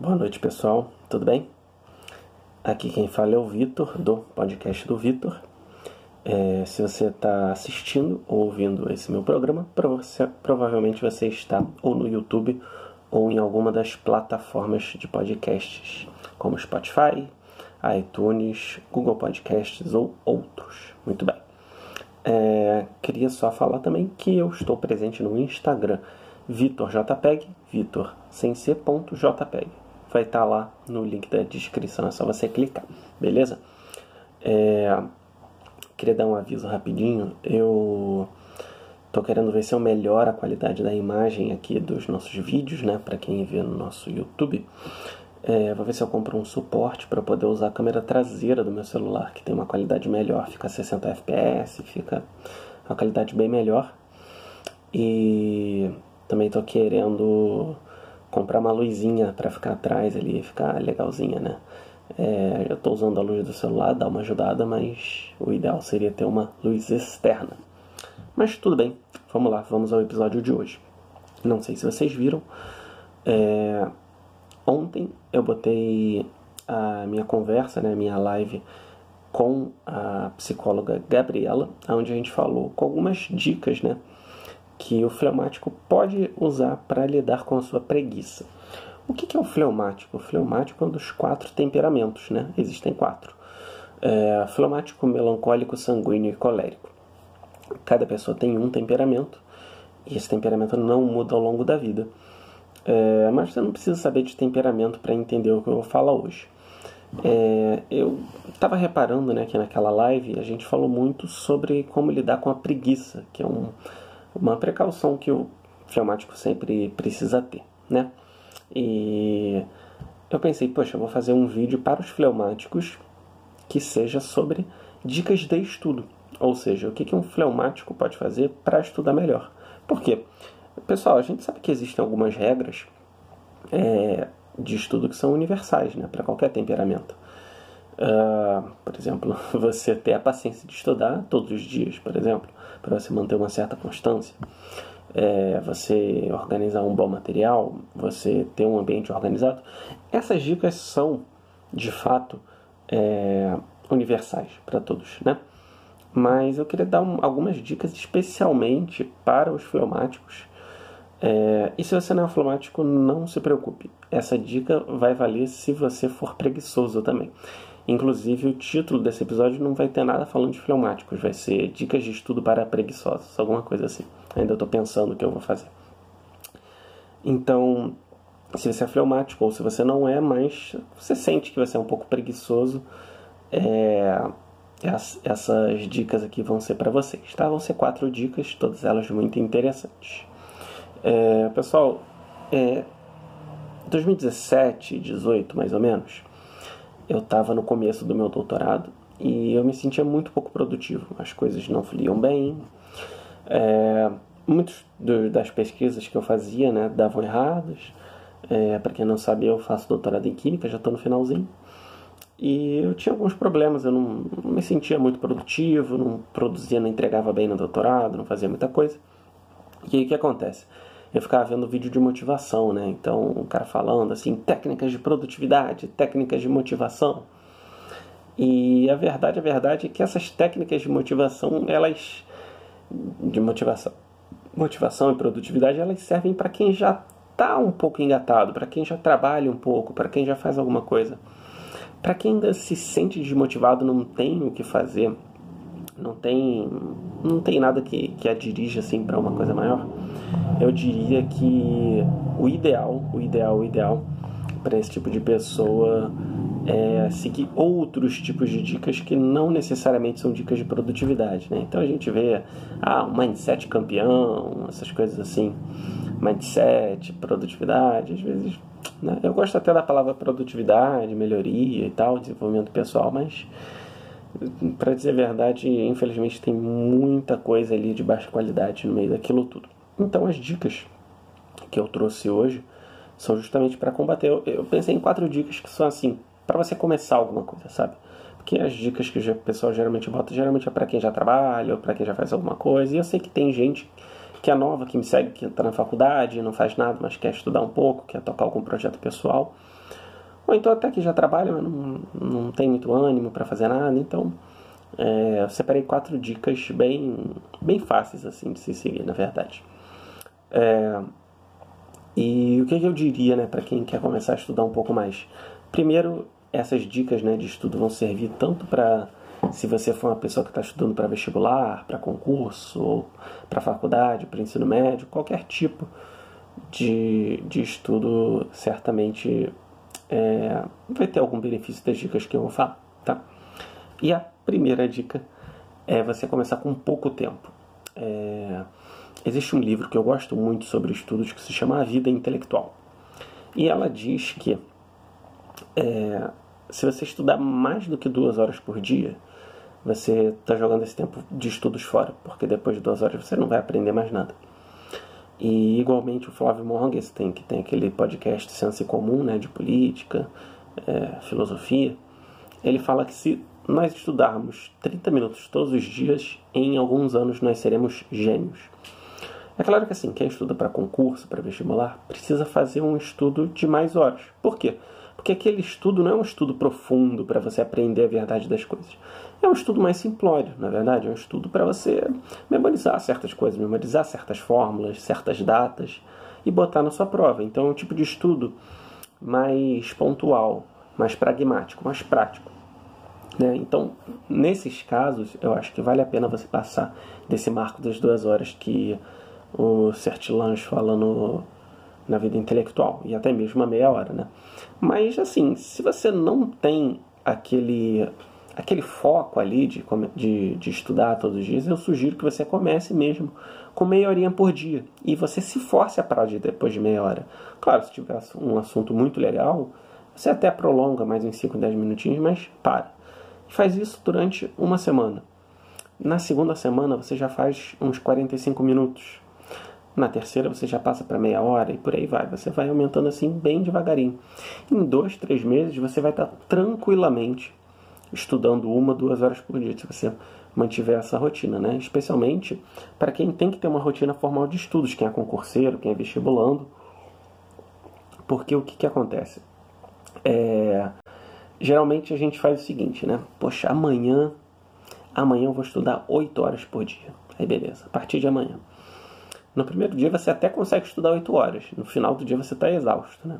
Boa noite, pessoal. Tudo bem? Aqui quem fala é o Vitor, do podcast do Vitor. É, se você está assistindo ou ouvindo esse meu programa, provavelmente você está ou no YouTube ou em alguma das plataformas de podcasts, como Spotify, iTunes, Google Podcasts ou outros. Muito bem. É, queria só falar também que eu estou presente no Instagram, VitorJPEG, Vitor sem vai estar tá lá no link da descrição, é só você clicar, beleza? É, queria dar um aviso rapidinho, eu tô querendo ver se eu melhoro a qualidade da imagem aqui dos nossos vídeos, né, para quem vê no nosso YouTube. É, vou ver se eu compro um suporte para poder usar a câmera traseira do meu celular, que tem uma qualidade melhor, fica 60 fps, fica uma qualidade bem melhor. E também estou querendo comprar uma luzinha para ficar atrás ali, ficar legalzinha, né? É, eu estou usando a luz do celular, dá uma ajudada, mas o ideal seria ter uma luz externa. Mas tudo bem, vamos lá, vamos ao episódio de hoje. Não sei se vocês viram, é, ontem eu botei a minha conversa, né, minha live com a psicóloga Gabriela, onde a gente falou com algumas dicas, né, que o fleumático pode usar para lidar com a sua preguiça. O que é o fleumático? O fleumático é um dos quatro temperamentos, né? Existem quatro. É, fleumático, melancólico, sanguíneo e colérico. Cada pessoa tem um temperamento e esse temperamento não muda ao longo da vida. É, mas você não precisa saber de temperamento para entender o que eu vou falar hoje. É, eu estava reparando né, que naquela live a gente falou muito sobre como lidar com a preguiça, que é um, uma precaução que o fleumático sempre precisa ter, né? E eu pensei, poxa, eu vou fazer um vídeo para os fleumáticos que seja sobre dicas de estudo, ou seja, o que, que um fleumático pode fazer para estudar melhor. Por quê? Pessoal, a gente sabe que existem algumas regras é, de estudo que são universais, né, para qualquer temperamento. Uh, por exemplo, você ter a paciência de estudar todos os dias, por exemplo para você manter uma certa constância. É, você organizar um bom material, você ter um ambiente organizado. Essas dicas são, de fato, é, universais para todos, né? Mas eu queria dar um, algumas dicas especialmente para os fleumáticos. É, e se você não é fleumático, não se preocupe. Essa dica vai valer se você for preguiçoso também. Inclusive, o título desse episódio não vai ter nada falando de fleumáticos, vai ser Dicas de Estudo para Preguiçosos, alguma coisa assim. Ainda estou pensando o que eu vou fazer. Então, se você é fleumático ou se você não é, mas você sente que você é um pouco preguiçoso, é, essas dicas aqui vão ser para vocês, tá? Vão ser quatro dicas, todas elas muito interessantes. É, pessoal, é, 2017, 18 mais ou menos, eu estava no começo do meu doutorado e eu me sentia muito pouco produtivo. As coisas não fluíam bem. É, muitas das pesquisas que eu fazia né, davam erradas. É, Para quem não sabe, eu faço doutorado em Química, já estou no finalzinho. E eu tinha alguns problemas, eu não, não, me sentia muito produtivo, não produzia, não entregava bem no doutorado, não fazia muita coisa. E aí o que acontece? Eu ficava vendo vídeo de motivação, né? Então, o cara falando assim, técnicas de produtividade, técnicas de motivação. E a verdade, a verdade é que essas técnicas de motivação, elas de motivação, motivação e produtividade, elas servem para quem já está um pouco engatado, para quem já trabalha um pouco, para quem já faz alguma coisa. Para quem ainda se sente desmotivado, não tem o que fazer, não tem, não tem nada que, que a dirija assim para uma coisa maior eu diria que o ideal, o ideal, o ideal para esse tipo de pessoa é seguir outros tipos de dicas que não necessariamente são dicas de produtividade. Né? Então a gente vê ah, um mindset campeão, essas coisas assim, mindset, produtividade, às vezes. Né? Eu gosto até da palavra produtividade, melhoria e tal, desenvolvimento pessoal, mas para dizer a verdade, infelizmente tem muita coisa ali de baixa qualidade no meio daquilo tudo. Então, as dicas que eu trouxe hoje são justamente para combater. Eu, eu, pensei em quatro dicas que são assim, para você começar alguma coisa, sabe? Porque as dicas que o pessoal geralmente bota, geralmente é para quem já trabalha ou para quem já faz alguma coisa. E eu sei que tem gente que é nova, que me segue, que está na faculdade, não faz nada, mas quer estudar um pouco, quer tocar algum projeto pessoal. Ou então até que já trabalha, mas não, não tem muito ânimo para fazer nada. Então, é, eu separei quatro dicas bem, bem fáceis assim de se seguir, na verdade. É, e o que, que eu diria né, para quem quer começar a estudar um pouco mais? Primeiro, essas dicas né, de estudo vão servir tanto para se você for uma pessoa que está estudando para vestibular, para concurso, para faculdade, para ensino médio, qualquer tipo de, de estudo, certamente é, vai ter algum benefício das dicas que eu vou falar. Tá? E a primeira dica é você começar com pouco tempo. É, existe um livro que eu gosto muito sobre estudos que se chama A Vida Intelectual. E ela diz que é, se você estudar mais do que duas horas por dia, você está jogando esse tempo de estudos fora, porque depois de duas horas você não vai aprender mais nada. E igualmente o Flávio Morgenstern, que tem aquele podcast Ciência Comum, né, de política, é, filosofia, ele fala que se nós estudarmos 30 minutos todos os dias, em alguns anos nós seremos gênios. É claro que assim, quem estuda para concurso, para vestibular, precisa fazer um estudo de mais horas. Por quê? Porque aquele estudo não é um estudo profundo para você aprender a verdade das coisas. É um estudo mais simplório, na verdade. É um estudo para você memorizar certas coisas, memorizar certas fórmulas, certas datas e botar na sua prova. Então é um tipo de estudo mais pontual, mais pragmático, mais prático. Né? Então, nesses casos, eu acho que vale a pena você passar desse marco das duas horas que o Sertilange fala no, na vida intelectual, e até mesmo a meia hora, né? Mas, assim, se você não tem aquele, aquele foco ali de, de, de estudar todos os dias, eu sugiro que você comece mesmo com meia horinha por dia, e você se force a parar de depois de meia hora. Claro, se tiver um assunto muito legal, você até prolonga mais uns 5, 10 minutinhos, mas para. Faz isso durante uma semana. Na segunda semana você já faz uns 45 minutos. Na terceira você já passa para meia hora e por aí vai. Você vai aumentando assim bem devagarinho. Em dois, três meses você vai estar tranquilamente estudando uma, duas horas por dia, se você mantiver essa rotina, né? Especialmente para quem tem que ter uma rotina formal de estudos, quem é concurseiro, quem é vestibulando. Porque o que, que acontece? É, geralmente a gente faz o seguinte, né? Poxa, amanhã, amanhã eu vou estudar 8 horas por dia. Aí beleza, a partir de amanhã. No primeiro dia você até consegue estudar 8 horas, no final do dia você está exausto, né?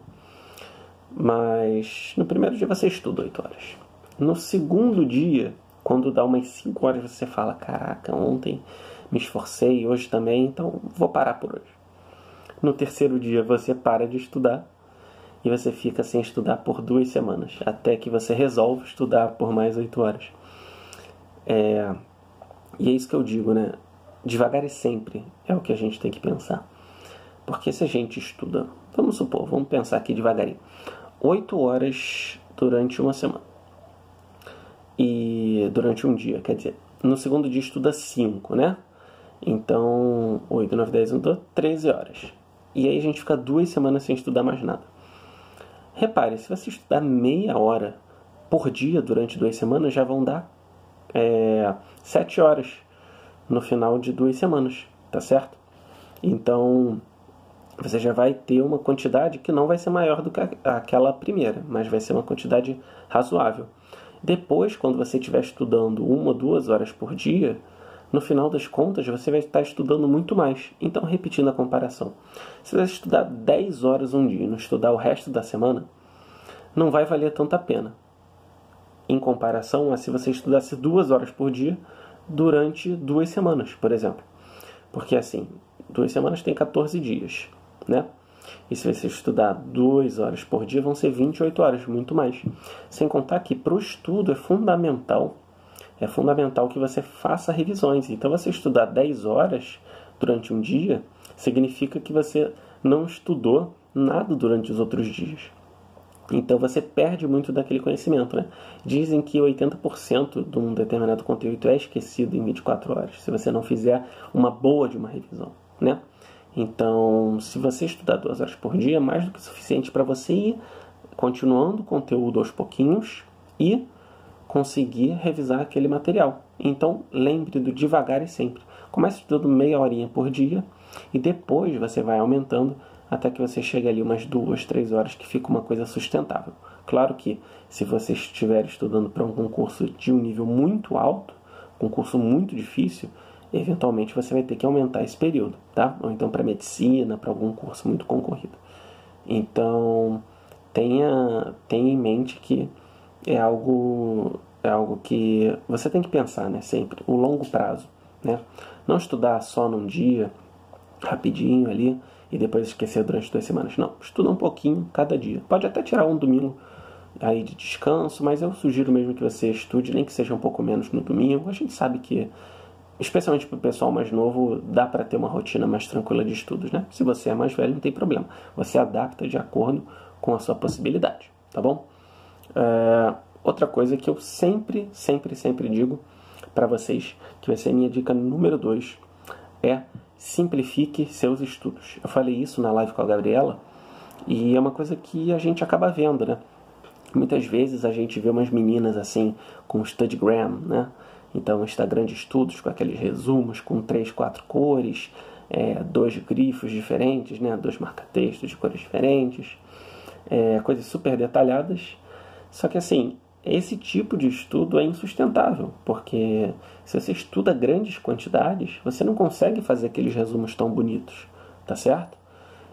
Mas no primeiro dia você estuda 8 horas. No segundo dia, quando dá umas 5 horas, você fala: Caraca, ontem me esforcei, hoje também, então vou parar por hoje. No terceiro dia você para de estudar e você fica sem estudar por duas semanas, até que você resolve estudar por mais oito horas. É, e é isso que eu digo, né? Devagar e sempre é o que a gente tem que pensar. Porque se a gente estuda, vamos supor, vamos pensar aqui devagarinho, oito horas durante uma semana. E durante um dia, quer dizer, no segundo dia estuda cinco, né? Então, 8, 9, 10, 1, 2, 13 horas. E aí a gente fica duas semanas sem estudar mais nada. Repare, se você estudar meia hora por dia durante duas semanas, já vão dar é, sete horas no final de duas semanas, tá certo? Então, você já vai ter uma quantidade que não vai ser maior do que aquela primeira, mas vai ser uma quantidade razoável. Depois, quando você estiver estudando uma ou duas horas por dia, no final das contas você vai estar estudando muito mais. Então, repetindo a comparação, se você estudar 10 horas um dia e não estudar o resto da semana, não vai valer tanta pena. Em comparação a se você estudasse duas horas por dia durante duas semanas, por exemplo. Porque assim, duas semanas tem 14 dias, né? E se você estudar duas horas por dia, vão ser 28 horas, muito mais. Sem contar que para o estudo é fundamental é fundamental que você faça revisões. Então, você estudar 10 horas durante um dia significa que você não estudou nada durante os outros dias. Então você perde muito daquele conhecimento, né? Dizem que 80% de um determinado conteúdo é esquecido em 24 horas, se você não fizer uma boa de uma revisão, né? Então, se você estudar duas horas por dia, é mais do que suficiente para você ir continuando o conteúdo aos pouquinhos e conseguir revisar aquele material. Então, lembre do devagar e sempre. Comece estudando meia horinha por dia E depois você vai aumentando até que você chegue ali umas duas, três horas que fica uma coisa sustentável. Claro que se você estiver estudando para um concurso de um nível muito alto, concurso muito difícil, eventualmente você vai ter que aumentar esse período, tá? Ou então para medicina, para algum curso muito concorrido. Então, tenha, tenha em mente que é algo é algo que você tem que pensar, né, sempre, o longo prazo, né? Não estudar só num dia, rapidinho ali e depois esquecer durante duas semanas. Não, estuda um pouquinho cada dia. Pode até tirar um domingo aí de descanso, mas eu sugiro mesmo que você estude, nem que seja um pouco menos no domingo. A gente sabe que, especialmente para o pessoal mais novo, dá para ter uma rotina mais tranquila de estudos, né? Se você é mais velho, não tem problema. Você adapta de acordo com a sua possibilidade, tá bom? É, outra coisa que eu sempre, sempre, sempre digo para vocês, que vai ser minha dica número 2, é simplifique seus estudos. Eu falei isso na live com a Gabriela e é uma coisa que a gente acaba vendo, né? Muitas vezes a gente vê umas meninas assim com Studgram, né? Então, Instagram de estudos com aqueles resumos com três, quatro cores, é, dois grifos diferentes, né? Dois marca-textos de cores diferentes, é, coisas super detalhadas. Só que assim, esse tipo de estudo é insustentável, porque se você estuda grandes quantidades, você não consegue fazer aqueles resumos tão bonitos, tá certo?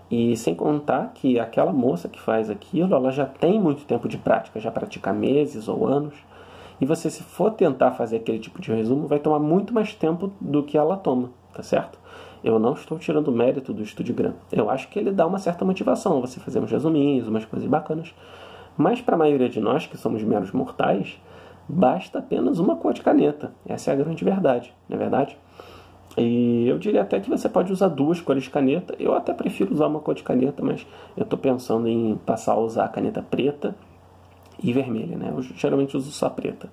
E sem contar que aquela moça que faz aquilo, ela já tem muito tempo de prática, já pratica meses ou anos. E você, se for tentar fazer aquele tipo de resumo, vai tomar muito mais tempo do que ela toma, tá certo? Eu não estou tirando mérito do Studigram. Eu acho que ele dá uma certa motivação você fazer uns resuminhos, umas coisas bacanas. Mas para a maioria de nós, que somos meros mortais, basta apenas uma cor de caneta. Essa é a grande verdade, não é verdade? E eu diria até que você pode usar duas cores de caneta. Eu até prefiro usar uma cor de caneta, mas eu estou pensando em passar a usar a caneta preta e vermelha, né? Eu geralmente uso só preta.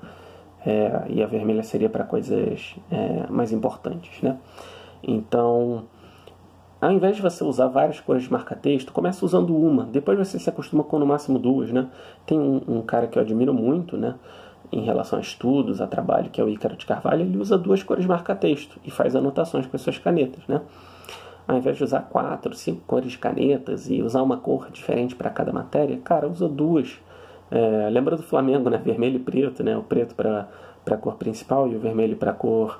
É, e a vermelha seria para coisas é, mais importantes, né? Então, ao invés de você usar várias cores de marca-texto, comece usando uma. Depois você se acostuma com no máximo duas, né? Tem um, um cara que eu admiro muito, né? em relação a estudos, a trabalho, que é o Ícaro de Carvalho, ele usa duas cores de marca-texto e faz anotações com as suas canetas, né? Ao invés de usar quatro, cinco cores de canetas e usar uma cor diferente para cada matéria, cara, usa duas. É, lembra do Flamengo, né? Vermelho e preto, né? O preto para a cor principal e o vermelho para a cor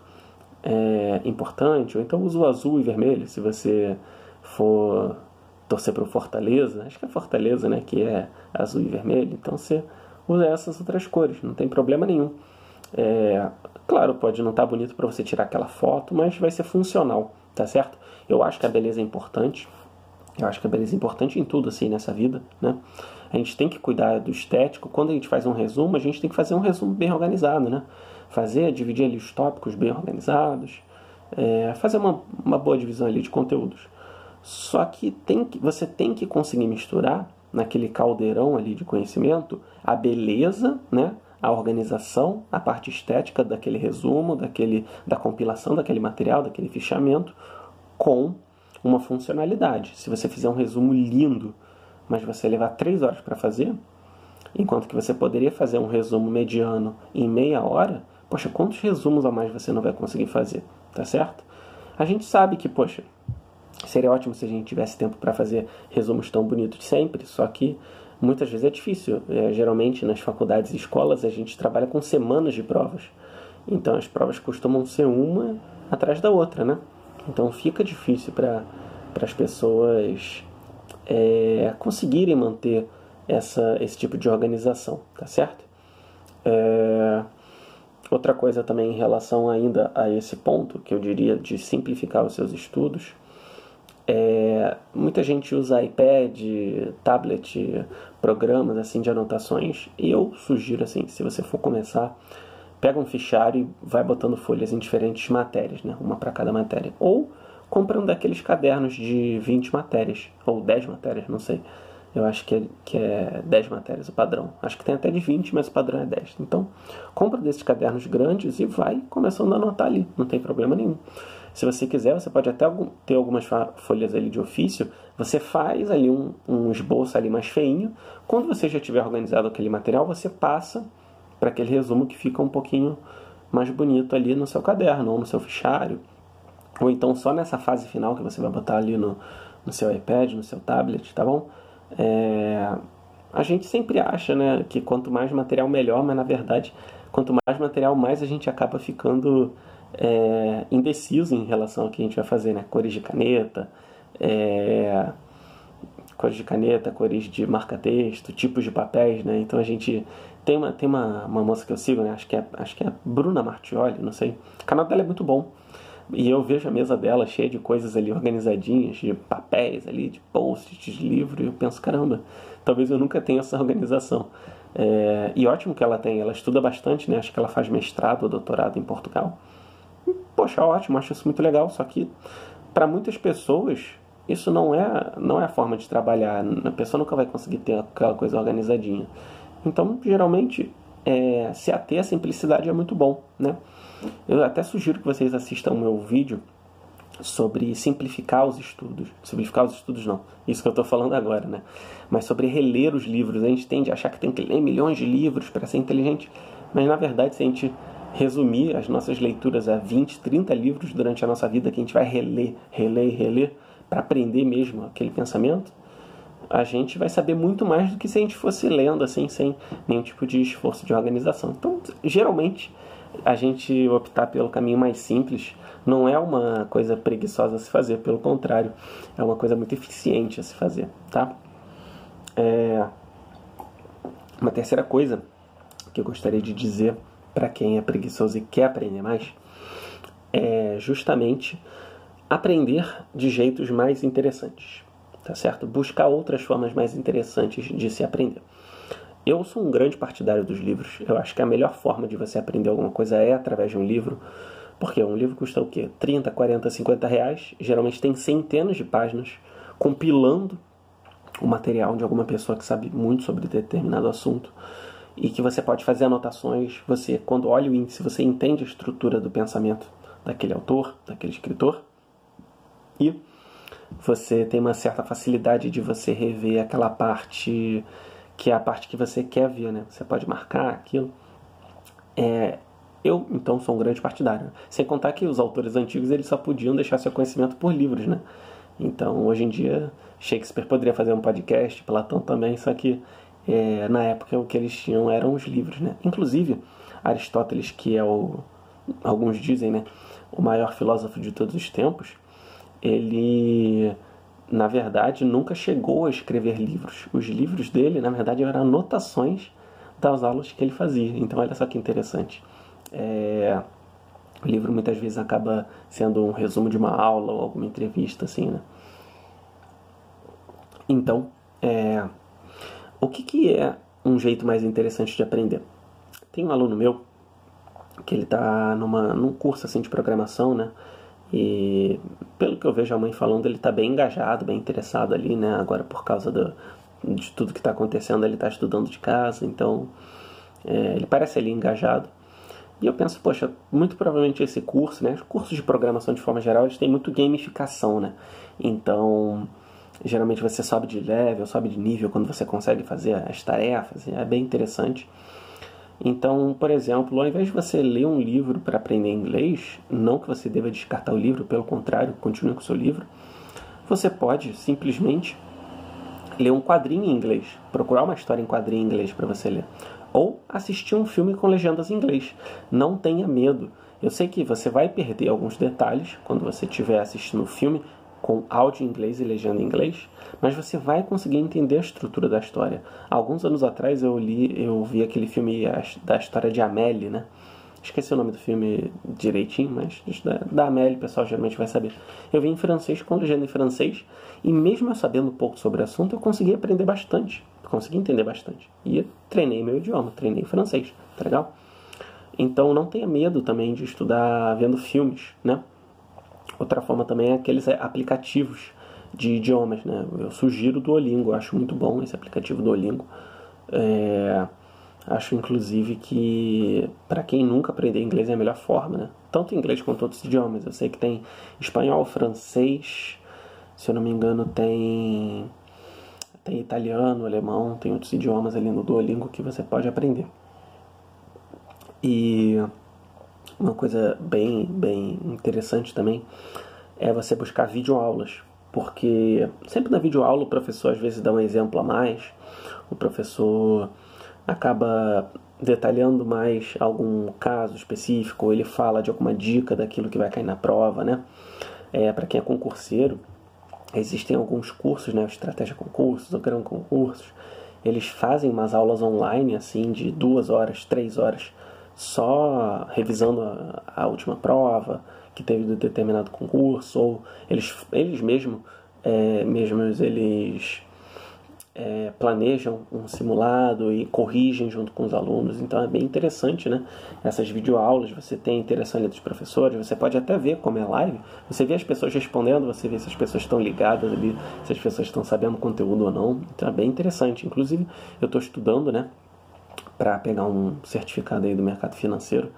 é, importante. Ou então usa o azul e vermelho, se você for torcer para o Fortaleza. Acho que é Fortaleza, né? Que é azul e vermelho. Então você usa essas outras cores, não tem problema nenhum. É, claro, pode não estar tá bonito para você tirar aquela foto, mas vai ser funcional, tá certo? Eu acho que a beleza é importante. Eu acho que a beleza é importante em tudo assim nessa vida, né? A gente tem que cuidar do estético. Quando a gente faz um resumo, a gente tem que fazer um resumo bem organizado, né? Fazer, dividir ali os tópicos bem organizados, é, fazer uma, uma boa divisão ali de conteúdos. Só que, tem que você tem que conseguir misturar naquele caldeirão ali de conhecimento a beleza, né? a organização, a parte estética daquele resumo, daquele, da compilação daquele material, daquele fichamento, com uma funcionalidade. Se você fizer um resumo lindo, mas você levar três horas para fazer, enquanto que você poderia fazer um resumo mediano em meia hora, poxa, quantos resumos a mais você não vai conseguir fazer, tá certo? A gente sabe que, poxa, Seria ótimo se a gente tivesse tempo para fazer resumos tão bonitos sempre, só que muitas vezes é difícil. É, geralmente nas faculdades e escolas a gente trabalha com semanas de provas. Então as provas costumam ser uma atrás da outra, né? Então fica difícil para as pessoas é, conseguirem manter essa, esse tipo de organização, tá certo? É, outra coisa também em relação ainda a esse ponto, que eu diria de simplificar os seus estudos, é, muita gente usa iPad, tablet, programas assim de anotações. E eu sugiro assim, se você for começar, pega um fichário e vai botando folhas em diferentes matérias, né? Uma para cada matéria. Ou compra um daqueles cadernos de 20 matérias, ou 10 matérias, não sei. Eu acho que é, que é 10 matérias o padrão. Acho que tem até de 20, mas o padrão é 10. Então, compra desses cadernos grandes e vai começando a anotar ali, não tem problema nenhum. Se você quiser, você pode até ter algumas folhas ali de ofício. Você faz ali um, um esboço ali mais feinho. Quando você já tiver organizado aquele material, você passa para aquele resumo que fica um pouquinho mais bonito ali no seu caderno ou no seu fichário. ou então só nessa fase final que você vai botar ali no, no seu iPad, no seu tablet, tá bom? É, a gente sempre acha né, que quanto mais material melhor, mas na verdade, quanto mais material, mais a gente acaba ficando é, indeciso em relação ao que a gente vai fazer, né? Cores de caneta, é, cores de caneta, cores de marca-texto, tipos de papéis, né? Então a gente tem uma, tem uma, uma moça que eu sigo, né? Acho que é, acho que é Bruna Martioli, não sei. O canal dela é muito bom. E eu vejo a mesa dela cheia de coisas ali organizadinhas, de papéis ali, de posts, de livro, e eu penso, caramba, talvez eu nunca tenha essa organização. É, e ótimo que ela tem, ela estuda bastante, né? Acho que ela faz mestrado ou doutorado em Portugal. poxa, ótimo, acho isso muito legal, só que para muitas pessoas isso não é, não é a forma de trabalhar. A pessoa nunca vai conseguir ter aquela coisa organizadinha. Então, geralmente, é, se ater à simplicidade é muito bom, né? Eu até sugiro que vocês assistam o meu vídeo sobre simplificar os estudos. Simplificar os estudos não, isso que eu estou falando agora, né? Mas sobre reler os livros. A gente tende a achar que tem que ler milhões de livros para ser inteligente, mas na verdade, se a gente resumir as nossas leituras a 20, 30 livros durante a nossa vida que a gente vai reler, reler reler para aprender mesmo aquele pensamento, a gente vai saber muito mais do que se a gente fosse lendo assim, sem nenhum tipo de esforço de organização. Então, geralmente, a gente optar pelo caminho mais simples não é uma coisa preguiçosa a se fazer, pelo contrário, é uma coisa muito eficiente a se fazer, tá? É... Uma terceira coisa que eu gostaria de dizer para quem é preguiçoso e quer aprender mais é justamente aprender de jeitos mais interessantes, tá certo? Buscar outras formas mais interessantes de se aprender. Eu sou um grande partidário dos livros. Eu acho que a melhor forma de você aprender alguma coisa é através de um livro. Porque um livro custa o quê? 30, 40, 50 reais. Geralmente tem centenas de páginas compilando o material de alguma pessoa que sabe muito sobre determinado assunto e que você pode fazer anotações. Você, quando olha o índice, você entende a estrutura do pensamento daquele autor, daquele escritor e você tem uma certa facilidade de você rever aquela parte que é a parte que você quer ver, né? Você pode marcar aquilo. É, eu, então, sou um grande partidário. Sem contar que os autores antigos eles só podiam deixar seu conhecimento por livros, né? Então, hoje em dia, Shakespeare poderia fazer um podcast, Platão também, só que é, na época o que eles tinham eram os livros, né? Inclusive, Aristóteles, que é o, alguns dizem, né, o maior filósofo de todos os tempos, ele na verdade, nunca chegou a escrever livros. Os livros dele, na verdade, eram anotações das aulas que ele fazia. Então, olha só que interessante. É... O livro muitas vezes acaba sendo um resumo de uma aula ou alguma entrevista, assim, né? Então, é... o que, que é um jeito mais interessante de aprender? Tem um aluno meu que ele está num curso assim de programação, né? E pelo que eu vejo a mãe falando, ele está bem engajado, bem interessado ali, né? Agora por causa do, de tudo que está acontecendo, ele está estudando de casa, então é, ele parece ali engajado. E eu penso, poxa, muito provavelmente esse curso, né? Os cursos de programação de forma geral, eles têm muito gamificação, né? Então, geralmente você sobe de level, sobe de nível quando você consegue fazer as tarefas, é bem interessante. Então, por exemplo, ao invés de você ler um livro para aprender inglês, não que você deva descartar o livro, pelo contrário, continue com o seu livro, você pode simplesmente ler um quadrinho em inglês, procurar uma história em quadrinho em inglês para você ler, ou assistir um filme com legendas em inglês. Não tenha medo. Eu sei que você vai perder alguns detalhes quando você estiver assistindo o filme, com áudio em inglês e legenda em inglês, mas você vai conseguir entender a estrutura da história. Alguns anos atrás eu li, eu vi aquele filme da história de Amélie, né? Esqueci o nome do filme direitinho, mas da, da Amélie o pessoal geralmente vai saber. Eu vi em francês com legenda em francês e mesmo eu sabendo um pouco sobre o assunto, eu consegui aprender bastante, consegui entender bastante. E treinei meu idioma, treinei francês, tá legal? Então não tenha medo também de estudar vendo filmes, né? Outra forma também é aqueles aplicativos de idiomas, né? Eu sugiro o Duolingo, acho muito bom esse aplicativo Duolingo. É, acho inclusive que para quem nunca aprender inglês é a melhor forma, né? Tanto inglês quanto outros idiomas. Eu sei que tem espanhol, francês, se eu não me engano tem tem italiano, alemão, tem outros idiomas ali no Duolingo que você pode aprender. E uma coisa bem, bem interessante também é você buscar videoaulas, porque sempre na videoaula o professor às vezes dá um exemplo a mais, o professor acaba detalhando mais algum caso específico, ou ele fala de alguma dica daquilo que vai cair na prova, né? É, para quem é concurseiro, existem alguns cursos, né? Estratégia concursos, o grão concursos. Eles fazem umas aulas online, assim, de duas horas, três horas, só revisando a, a última prova que teve de determinado concurso, ou eles, eles mesmos, é, mesmos eles é, planejam um simulado e corrigem junto com os alunos. Então é bem interessante, né? Essas videoaulas, você tem a interação ali dos professores, você pode até ver como é live, você vê as pessoas respondendo, você vê se as pessoas estão ligadas ali, se as pessoas estão sabendo conteúdo ou não. Então é bem interessante. Inclusive, eu estou estudando, né? Para pegar um certificado aí do mercado financeiro.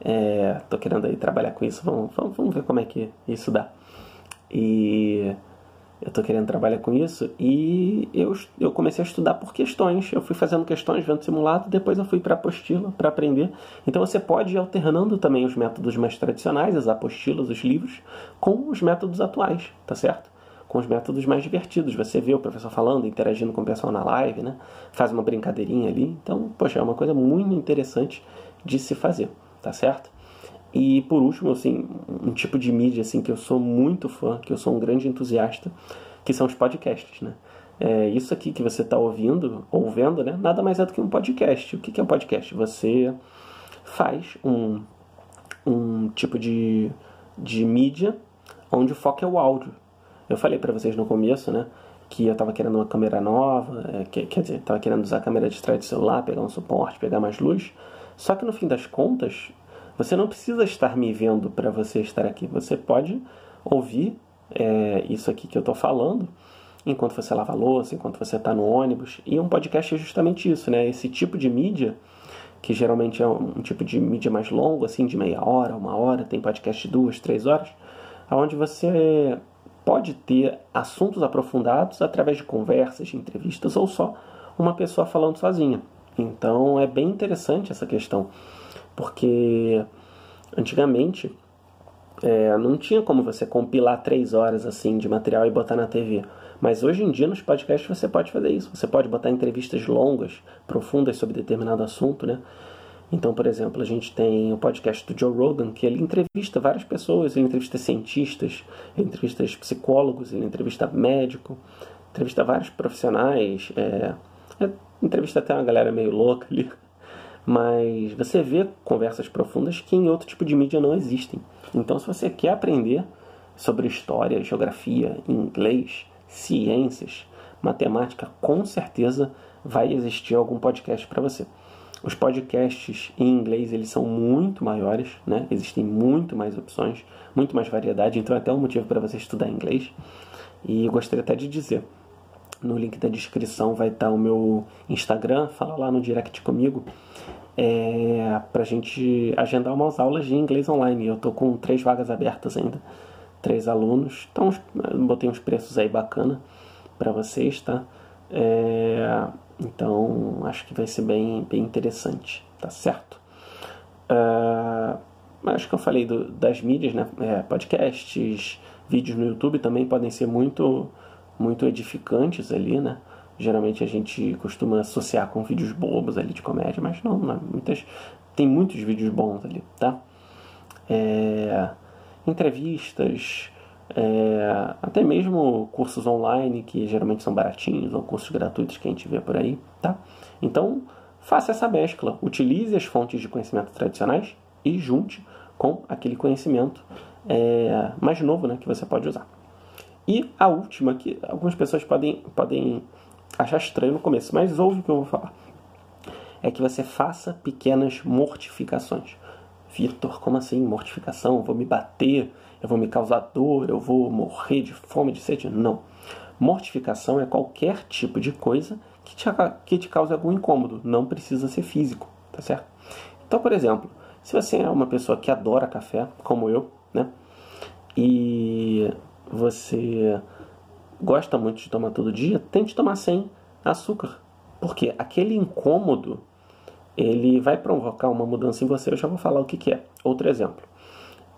É, querendo aí trabalhar com isso. Vamos, vamos, vamos ver como é que isso dá. E eu estou querendo trabalhar com isso e eu, eu comecei a estudar por questões. Eu fui fazendo questões, vendo simulado, depois eu fui para apostila para aprender. Então você pode ir alternando também os métodos mais tradicionais, as apostilas, os livros, com os métodos atuais, tá certo? Com os métodos mais divertidos. Você vê o professor falando, interagindo com o pessoal na live, né? Faz uma brincadeirinha ali. Então, poxa, é uma coisa muito interessante de se fazer, tá certo? E por último, assim, um tipo de mídia assim que eu sou muito fã, que eu sou um grande entusiasta, que são os podcasts, né? É, isso aqui que você está ouvindo ou vendo, né? Nada mais é do que um podcast. O que é um podcast? Você faz um, um tipo de, de mídia onde o foco é o áudio. Eu falei para vocês no começo, né? Que eu estava querendo uma câmera nova, é, que, quer dizer, estava querendo usar a câmera de trás do celular, pegar um suporte, pegar mais luz. Só que no fim das contas, você não precisa estar me vendo para você estar aqui. Você pode ouvir é, isso aqui que eu estou falando enquanto você lava louça, enquanto você está no ônibus. E um podcast é justamente isso, né? Esse tipo de mídia, que geralmente é um, tipo de mídia mais longo, assim, de meia hora, uma hora, tem podcast de duas, três horas, onde você pode ter assuntos aprofundados através de conversas, de entrevistas ou só uma pessoa falando sozinha. Então é bem interessante essa questão porque antigamente é, não tinha como você compilar três horas assim de material e botar na TV. Mas hoje em dia nos podcasts você pode fazer isso. Você pode botar entrevistas longas, profundas sobre determinado assunto, né? Então, por exemplo, a gente tem o podcast do Joe Rogan, que ele entrevista várias pessoas, ele entrevista cientistas, ele entrevista psicólogos, ele entrevista médico, entrevista vários profissionais, é, é, entrevista até uma galera meio louca ali. Mas você vê conversas profundas que em outro tipo de mídia não existem. Então, se você quer aprender sobre história, geografia, inglês, ciências, matemática, com certeza vai existir algum podcast para você. Os podcasts em inglês eles são muito maiores, né? Existem muito mais opções, muito mais variedade, então é até um motivo para você estudar inglês. E eu gostaria até de dizer, no link da descrição vai estar o meu Instagram, fala lá no direct comigo é, para a gente agendar umas aulas de inglês online. Eu estou com três vagas abertas ainda, três alunos. Então, botei uns preços aí bacana para vocês, tá? É, então, acho que vai ser bem, bem interessante, tá certo? É, acho que eu falei do, das mídias, né? É, podcasts, vídeos no YouTube também podem ser muito, muito edificantes ali, né? Geralmente a gente costuma associar com vídeos bobos ali de comédia, mas não, não muitas, tem muitos vídeos bons ali, tá? É, entrevistas, é, até mesmo cursos online que geralmente são baratinhos ou cursos gratuitos que a gente vê por aí, tá? Então faça essa mescla, utilize as fontes de conhecimento tradicionais e junte com aquele conhecimento é, mais novo, né, que você pode usar. E a última que algumas pessoas podem podem achar estranho no começo, mas ouve o que eu vou falar. É que você faça pequenas mortificações. Vitor, como assim mortificação? Vou me bater, eu vou me causar dor, eu vou morrer de fome, de sede? Não. Mortificação é qualquer tipo de coisa que te, que te cause algum incômodo, não precisa ser físico, tá certo? Então, por exemplo, se você é uma pessoa que adora café, como eu, né? E você gosta muito de tomar todo dia, tente tomar sem açúcar. Porque aquele incômodo, ele vai provocar uma mudança em você. Eu já vou falar o que, que é. Outro exemplo.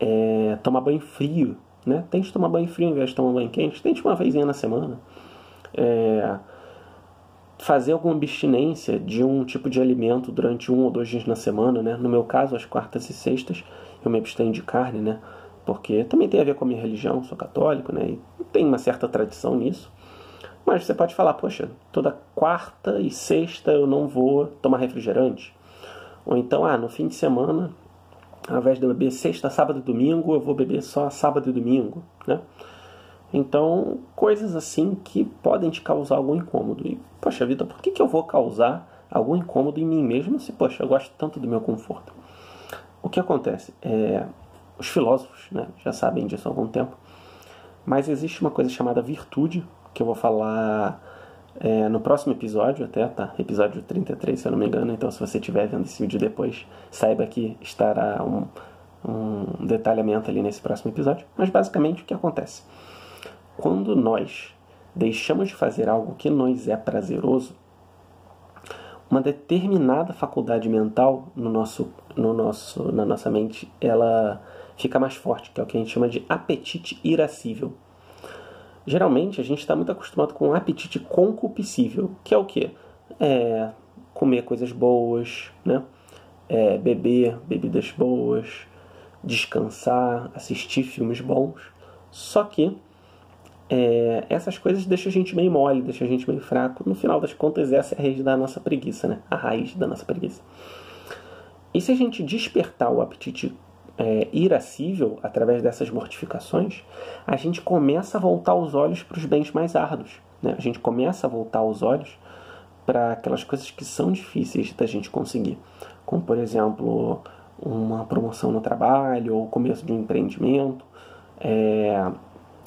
É tomar banho frio né? Tente tomar banho frio ao invés de tomar banho quente. Tente uma vezinha na semana. É, fazer alguma abstinência de um tipo de alimento durante um ou dois dias na semana, né? No meu caso, as quartas e sextas, eu me abstenho de carne, né? Porque também tem a ver com a minha religião, sou católico, né? E tem uma certa tradição nisso. Mas você pode falar, poxa, toda quarta e sexta eu não vou tomar refrigerante. Ou então, ah, no fim de semana, ao invés de beber sexta, sábado e domingo, eu vou beber só sábado e domingo, né? Então, coisas assim que podem te causar algum incômodo. E, poxa vida, por que, que eu vou causar algum incômodo em mim mesmo se, poxa, eu gosto tanto do meu conforto? O que acontece? É, os filósofos né, já sabem disso há algum tempo, mas existe uma coisa chamada virtude, que eu vou falar é, no próximo episódio, até, tá? Episódio 33, se eu não me engano. Então, se você estiver vendo esse vídeo depois, saiba que estará um, um detalhamento ali nesse próximo episódio. Mas, basicamente, o que acontece? Quando nós deixamos de fazer algo que nos é prazeroso, uma determinada faculdade mental no nosso, no nosso, na nossa mente, ela fica mais forte, que é o que a gente chama de apetite irascível. Geralmente a gente está muito acostumado com um apetite concupiscível, que é o que? É comer coisas boas, né? É beber bebidas boas, descansar, assistir filmes bons. Só que é, essas coisas deixam a gente meio mole, deixam a gente meio fraco. No final das contas, essa é a raiz da nossa preguiça, né? A raiz da nossa preguiça. E se a gente despertar o apetite é, irascível através dessas mortificações, a gente começa a voltar os olhos para os bens mais árduos. Né? A gente começa a voltar os olhos para aquelas coisas que são difíceis da gente conseguir, como por exemplo uma promoção no trabalho ou o começo de um empreendimento. É,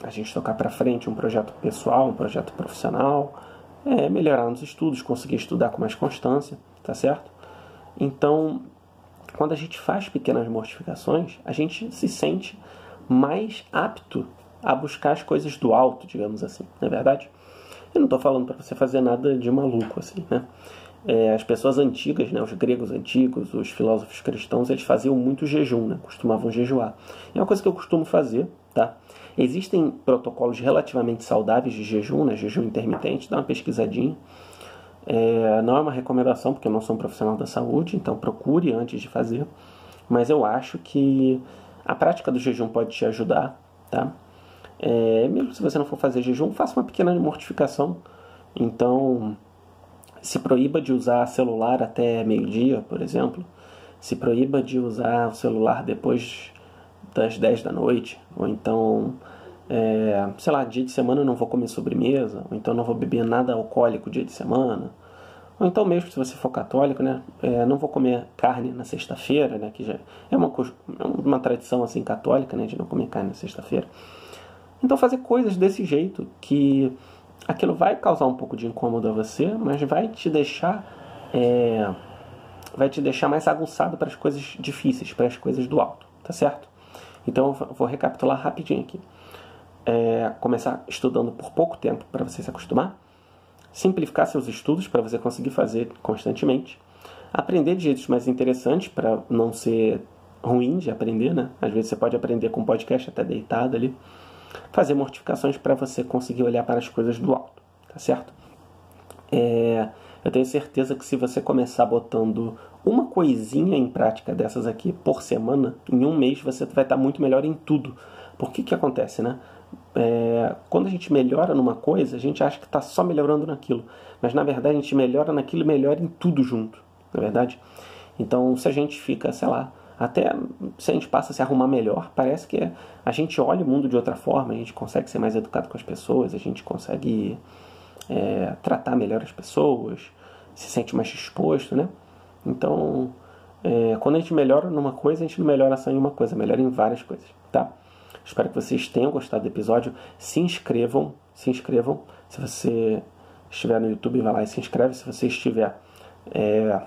a gente tocar para frente um projeto pessoal, um projeto profissional, é, melhorar nos estudos, conseguir estudar com mais constância, tá certo? Então, quando a gente faz pequenas mortificações, a gente se sente mais apto a buscar as coisas do alto, digamos assim, não é verdade? Eu não estou falando para você fazer nada de maluco assim, né? É, as pessoas antigas, né, os gregos antigos, os filósofos cristãos, eles faziam muito jejum, né, costumavam jejuar. É uma coisa que eu costumo fazer, tá? Existem protocolos relativamente saudáveis de jejum, né? jejum intermitente, dá uma pesquisadinha. É, não é uma recomendação, porque eu não sou um profissional da saúde, então procure antes de fazer. Mas eu acho que a prática do jejum pode te ajudar, tá? É, mesmo se você não for fazer jejum, faça uma pequena mortificação. Então, se proíba de usar celular até meio-dia, por exemplo. Se proíba de usar o celular depois das 10 da noite, ou então, é, sei lá, dia de semana eu não vou comer sobremesa, ou então não vou beber nada alcoólico dia de semana, ou então mesmo se você for católico, né, é, não vou comer carne na sexta-feira, né, que já é uma, é uma tradição assim católica, né, de não comer carne na sexta-feira. Então fazer coisas desse jeito que aquilo vai causar um pouco de incômodo a você, mas vai te deixar é, vai te deixar mais aguçado para as coisas difíceis, para as coisas do alto, tá certo? Então eu vou recapitular rapidinho aqui. É, começar estudando por pouco tempo para você se acostumar. Simplificar seus estudos para você conseguir fazer constantemente. Aprender de jeitos mais interessantes para não ser ruim de aprender, né? Às vezes você pode aprender com podcast até deitado ali. Fazer mortificações para você conseguir olhar para as coisas do alto, tá certo? É, eu tenho certeza que se você começar botando uma coisinha em prática dessas aqui por semana, em um mês você vai estar muito melhor em tudo. Por que que acontece, né? É, quando a gente melhora numa coisa, a gente acha que está só melhorando naquilo. Mas na verdade a gente melhora naquilo e melhora em tudo junto, na é verdade? Então se a gente fica, sei lá, até se a gente passa a se arrumar melhor, parece que a gente olha o mundo de outra forma, a gente consegue ser mais educado com as pessoas, a gente consegue é, tratar melhor as pessoas, se sente mais disposto, né? Então, é, quando a gente melhora numa coisa, a gente não melhora só em uma coisa, melhora em várias coisas, tá? Espero que vocês tenham gostado do episódio. Se inscrevam, se inscrevam. Se você estiver no YouTube, vai lá e se inscreve. Se você estiver é,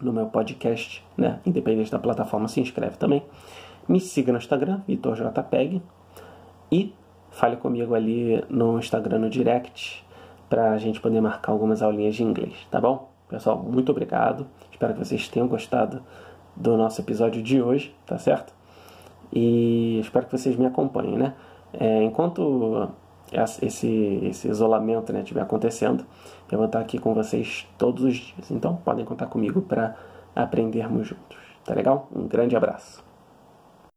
no meu podcast, né, independente da plataforma, se inscreve também. Me siga no Instagram, VitorJPEG. E fale comigo ali no Instagram, no direct, para a gente poder marcar algumas aulinhas de inglês, tá bom? Pessoal, muito obrigado. Espero que vocês tenham gostado do nosso episódio de hoje, tá certo? E espero que vocês me acompanhem, né? É, enquanto esse, esse isolamento né, estiver acontecendo, eu vou estar aqui com vocês todos os dias. Então podem contar comigo para aprendermos juntos. Tá legal? Um grande abraço.